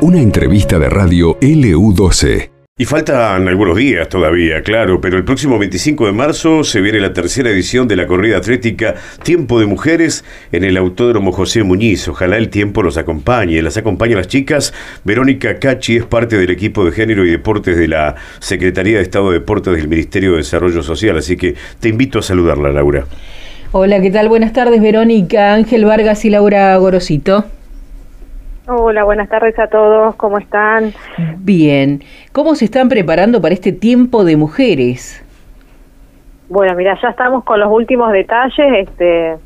Una entrevista de radio LU12. Y faltan algunos días todavía, claro, pero el próximo 25 de marzo se viene la tercera edición de la corrida atlética Tiempo de Mujeres en el Autódromo José Muñiz. Ojalá el tiempo los acompañe. Las acompañan las chicas. Verónica Cachi es parte del equipo de género y deportes de la Secretaría de Estado de Deportes del Ministerio de Desarrollo Social, así que te invito a saludarla, Laura. Hola, ¿qué tal? Buenas tardes, Verónica, Ángel Vargas y Laura Gorosito. Hola, buenas tardes a todos, ¿cómo están? Bien, ¿cómo se están preparando para este tiempo de mujeres? Bueno, mira, ya estamos con los últimos detalles, este,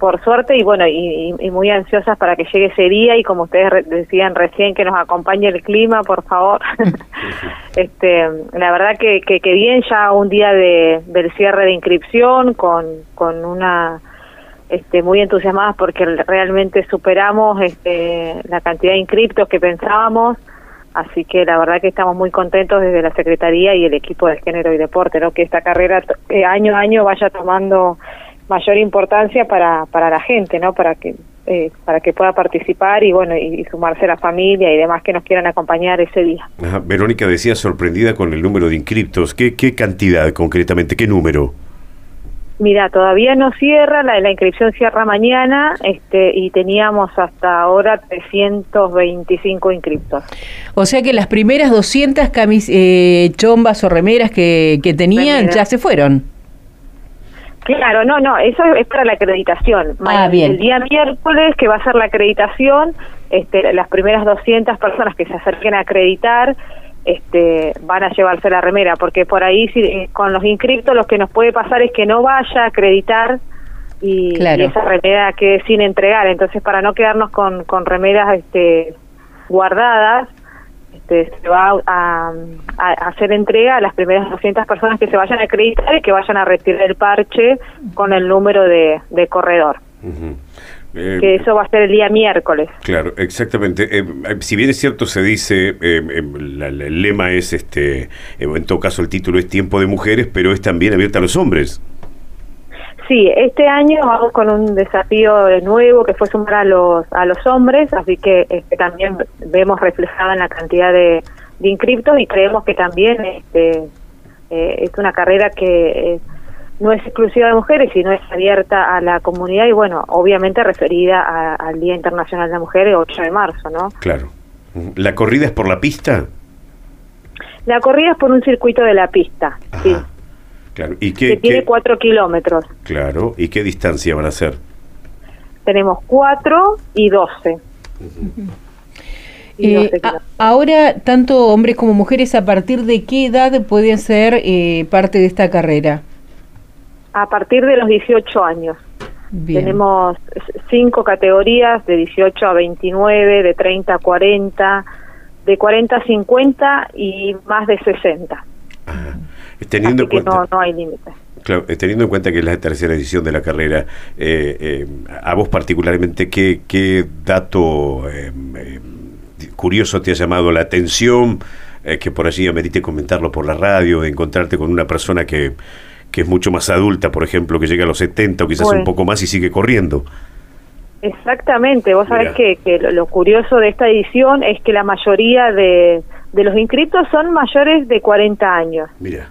por suerte, y bueno, y, muy ansiosas para que llegue ese día y como ustedes decían recién, que nos acompañe el clima, por favor. este, la verdad que, que, que, bien, ya un día de, del cierre de inscripción con, con una este, muy entusiasmadas porque realmente superamos este, la cantidad de inscriptos que pensábamos, así que la verdad que estamos muy contentos desde la Secretaría y el equipo de Género y Deporte, ¿no? que esta carrera eh, año a año vaya tomando mayor importancia para, para la gente, ¿no? para que eh, para que pueda participar y bueno y, sumarse a la familia y demás que nos quieran acompañar ese día. Verónica decía sorprendida con el número de inscriptos. ¿Qué, ¿Qué cantidad concretamente? ¿Qué número? Mira, todavía no cierra, la, la inscripción cierra mañana este, y teníamos hasta ahora 325 inscriptos. O sea que las primeras 200 camis, eh, chombas o remeras que, que tenían ya se fueron. Claro, no, no, eso es para la acreditación. Ah, bien. El día miércoles que va a ser la acreditación, este, las primeras 200 personas que se acerquen a acreditar este, van a llevarse la remera, porque por ahí si, eh, con los inscriptos lo que nos puede pasar es que no vaya a acreditar y, esa remera quede sin entregar. Entonces, para no quedarnos con, con remeras este, guardadas, este, se va a, hacer entrega a las primeras 200 personas que se vayan a acreditar y que vayan a retirar el parche con el número de, de corredor. Eh, que eso va a ser el día miércoles. Claro, exactamente. Eh, eh, si bien es cierto, se dice, el lema es, este en todo caso el título es Tiempo de Mujeres, pero es también abierta a los hombres. Sí, este año vamos con un desafío nuevo que fue sumar a los, a los hombres, así que este, también vemos reflejada en la cantidad de, de inscriptos y creemos que también este, es una carrera que no es exclusiva de mujeres, sino es abierta a la comunidad y, bueno, obviamente referida al Día Internacional de la Mujer, el 8 de marzo, ¿no? Claro. ¿La corrida es por la pista? La corrida es por un circuito de la pista, sí. Claro. ¿Y qué, que tiene cuatro kilómetros. Claro. ¿Y qué distancia van a ser? Tenemos cuatro y doce. Eh, ahora, tanto hombres como mujeres, ¿a partir de qué edad pueden ser eh, parte de esta carrera? a partir de los 18 años. Tenemos cinco categorías de 18 a 29, de 30 a 40, de 40 a 50 y más de 60. Teniendo en cuenta, no, no hay límites. Claro, teniendo en cuenta que es la tercera edición de la carrera, eh, eh, a vos particularmente, ¿qué, qué dato eh, curioso te ha llamado la atención? que por allí amerite comentarlo por la radio, de encontrarte con una persona que que es mucho más adulta, por ejemplo, que llega a los 70 o quizás un poco más y sigue corriendo. Exactamente, vos sabés que, que, lo curioso de esta edición es que la mayoría de, de los inscritos son mayores de 40 años. Mira.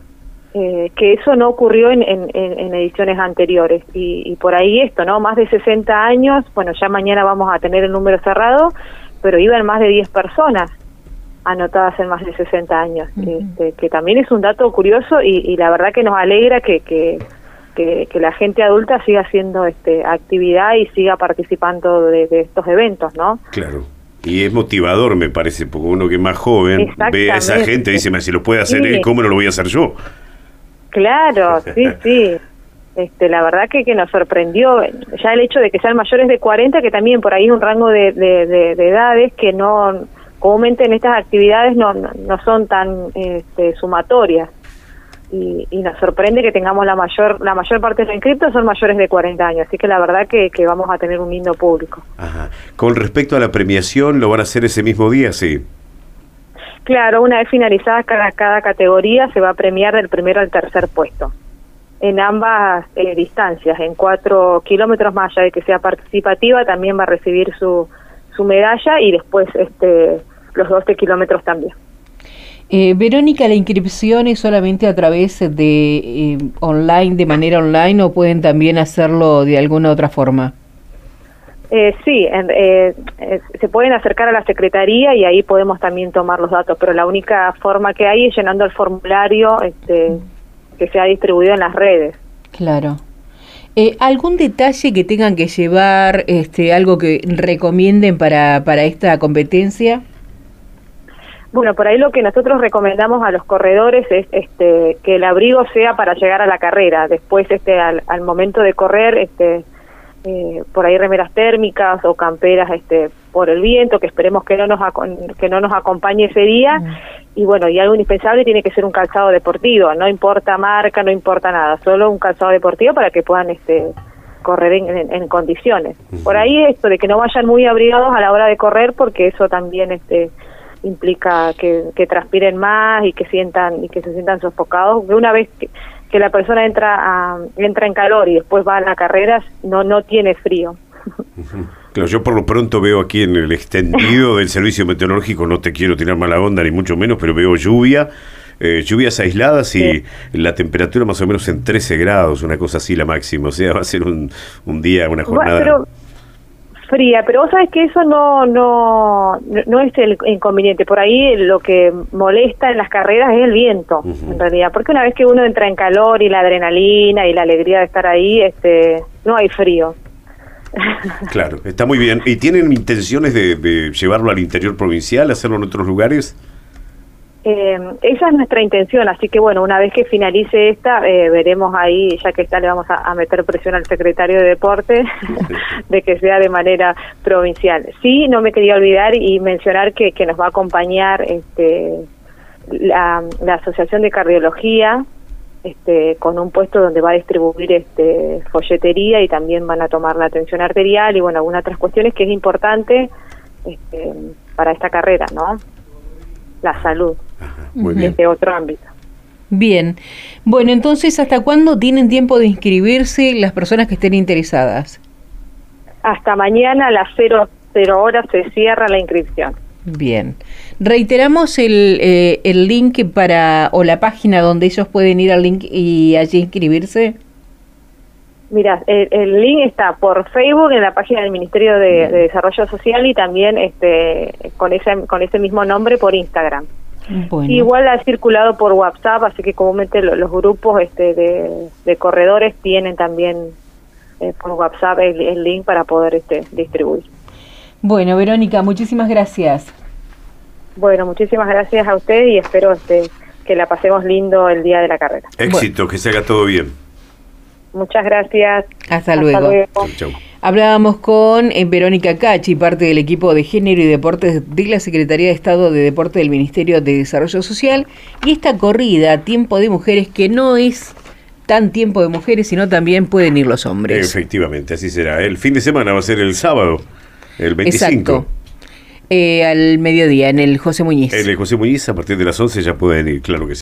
Eh, que eso no ocurrió en, en, en ediciones anteriores. Y, y, por ahí esto, ¿no? Más de 60 años, bueno, ya mañana vamos a tener el número cerrado, pero iban más de 10 personas anotadas en más de 60 años, este, que también es un dato curioso y, la verdad que nos alegra que, que, que, la gente adulta siga haciendo este, actividad y siga participando de, estos eventos, ¿no? Claro. Y es motivador, me parece, porque uno que es más joven ve a esa gente y dice, si lo puede hacer él, ¿cómo no lo voy a hacer yo? Claro, sí, sí. Este, la verdad que, que nos sorprendió ya el hecho de que sean mayores de 40, que también por ahí un rango de, de edades que no comúnmente en estas actividades no, no, son tan este, sumatorias y, nos sorprende que tengamos la mayor la mayor parte de los inscritos son mayores de 40 años, así que la verdad que, que vamos a tener un lindo público. Ajá. Con respecto a la premiación, ¿lo van a hacer ese mismo día? Sí. Claro, una vez finalizada cada, cada categoría se va a premiar del primero al tercer puesto en ambas eh, distancias, en cuatro kilómetros más allá de que sea participativa, también va a recibir su, su medalla y después este, los 12 kilómetros también. Eh, Verónica, ¿la inscripción es solamente a través de eh, online, de manera online, o pueden también hacerlo de alguna otra forma? Eh, sí, eh, se pueden acercar a la secretaría y ahí podemos también tomar los datos, pero la única forma que hay es llenando el formulario este, que se ha distribuido en las redes. Claro. ¿Algún detalle que tengan que llevar, este, algo que recomienden para, para esta competencia? Bueno, por ahí lo que nosotros recomendamos a los corredores es este, que el abrigo sea para llegar a la carrera. Después, este, al, momento de correr, este, eh, por ahí remeras térmicas o camperas este, por el viento, que esperemos que no nos que no nos acompañe ese día. Y bueno, y algo indispensable tiene que ser un calzado deportivo. No importa marca, no importa nada, solo un calzado deportivo para que puedan este, correr en, en condiciones. Por ahí esto de que no vayan muy abrigados a la hora de correr, porque eso también este implica que, que, transpiren más y que sientan y que se sientan sofocados una vez que, la persona entra a, entra en calor y después va a la carrera no no tiene frío. Claro, yo por lo pronto veo aquí en el extendido del servicio meteorológico, no te quiero tirar mala onda ni mucho menos, pero veo lluvia, eh, lluvias aisladas y la temperatura más o menos en 13 grados, una cosa así la máxima, o sea, va a ser un, un día, una jornada fría, pero vos sabés que eso no, no, no es el inconveniente. Por ahí lo que molesta en las carreras es el viento, en realidad, porque una vez que uno entra en calor y la adrenalina y la alegría de estar ahí, este, no hay frío. Claro, está muy bien. ¿Y tienen intenciones de llevarlo al interior provincial, hacerlo en otros lugares? Eh, esa es nuestra intención, así que bueno, una vez que finalice esta, eh, veremos ahí, ya que está, le vamos a, meter presión al secretario de Deporte de que sea de manera provincial. Sí, no me quería olvidar y mencionar que, que nos va a acompañar este, la, Asociación de Cardiología, este, con un puesto donde va a distribuir este, folletería y también van a tomar la atención arterial y bueno, algunas otras cuestiones que es importante este, para esta carrera, ¿no? La salud muy bien. desde otro ámbito. Bien. Bueno, entonces, ¿hasta cuándo tienen tiempo de inscribirse las personas que estén interesadas? Hasta mañana a las 00 horas se cierra la inscripción. Bien. Reiteramos el, eh, el link para, o la página donde ellos pueden ir al link y allí inscribirse. Mira, el, link está por Facebook en la página del Ministerio de, de, Desarrollo Social y también este con ese con ese mismo nombre por Instagram. Igual ha circulado por WhatsApp, así que comúnmente los, grupos este, de, corredores tienen también eh, por WhatsApp el, link para poder este, distribuir. Bueno, Verónica, muchísimas gracias. Bueno, muchísimas gracias a usted y espero este, que la pasemos lindo el día de la carrera. Éxito, que se haga todo bien. Muchas gracias. Hasta, luego. Hablábamos con eh, Verónica Cachi, parte del equipo de Género y Deportes de la Secretaría de Estado de Deporte del Ministerio de Desarrollo Social. Y esta corrida, Tiempo de Mujeres, que no es tan tiempo de mujeres, sino también pueden ir los hombres. Efectivamente, así será. El fin de semana va a ser el sábado, el 25. Exacto. Eh, al mediodía, en el José Muñiz. En el José Muñiz, a partir de las 11 ya pueden ir, claro que sí.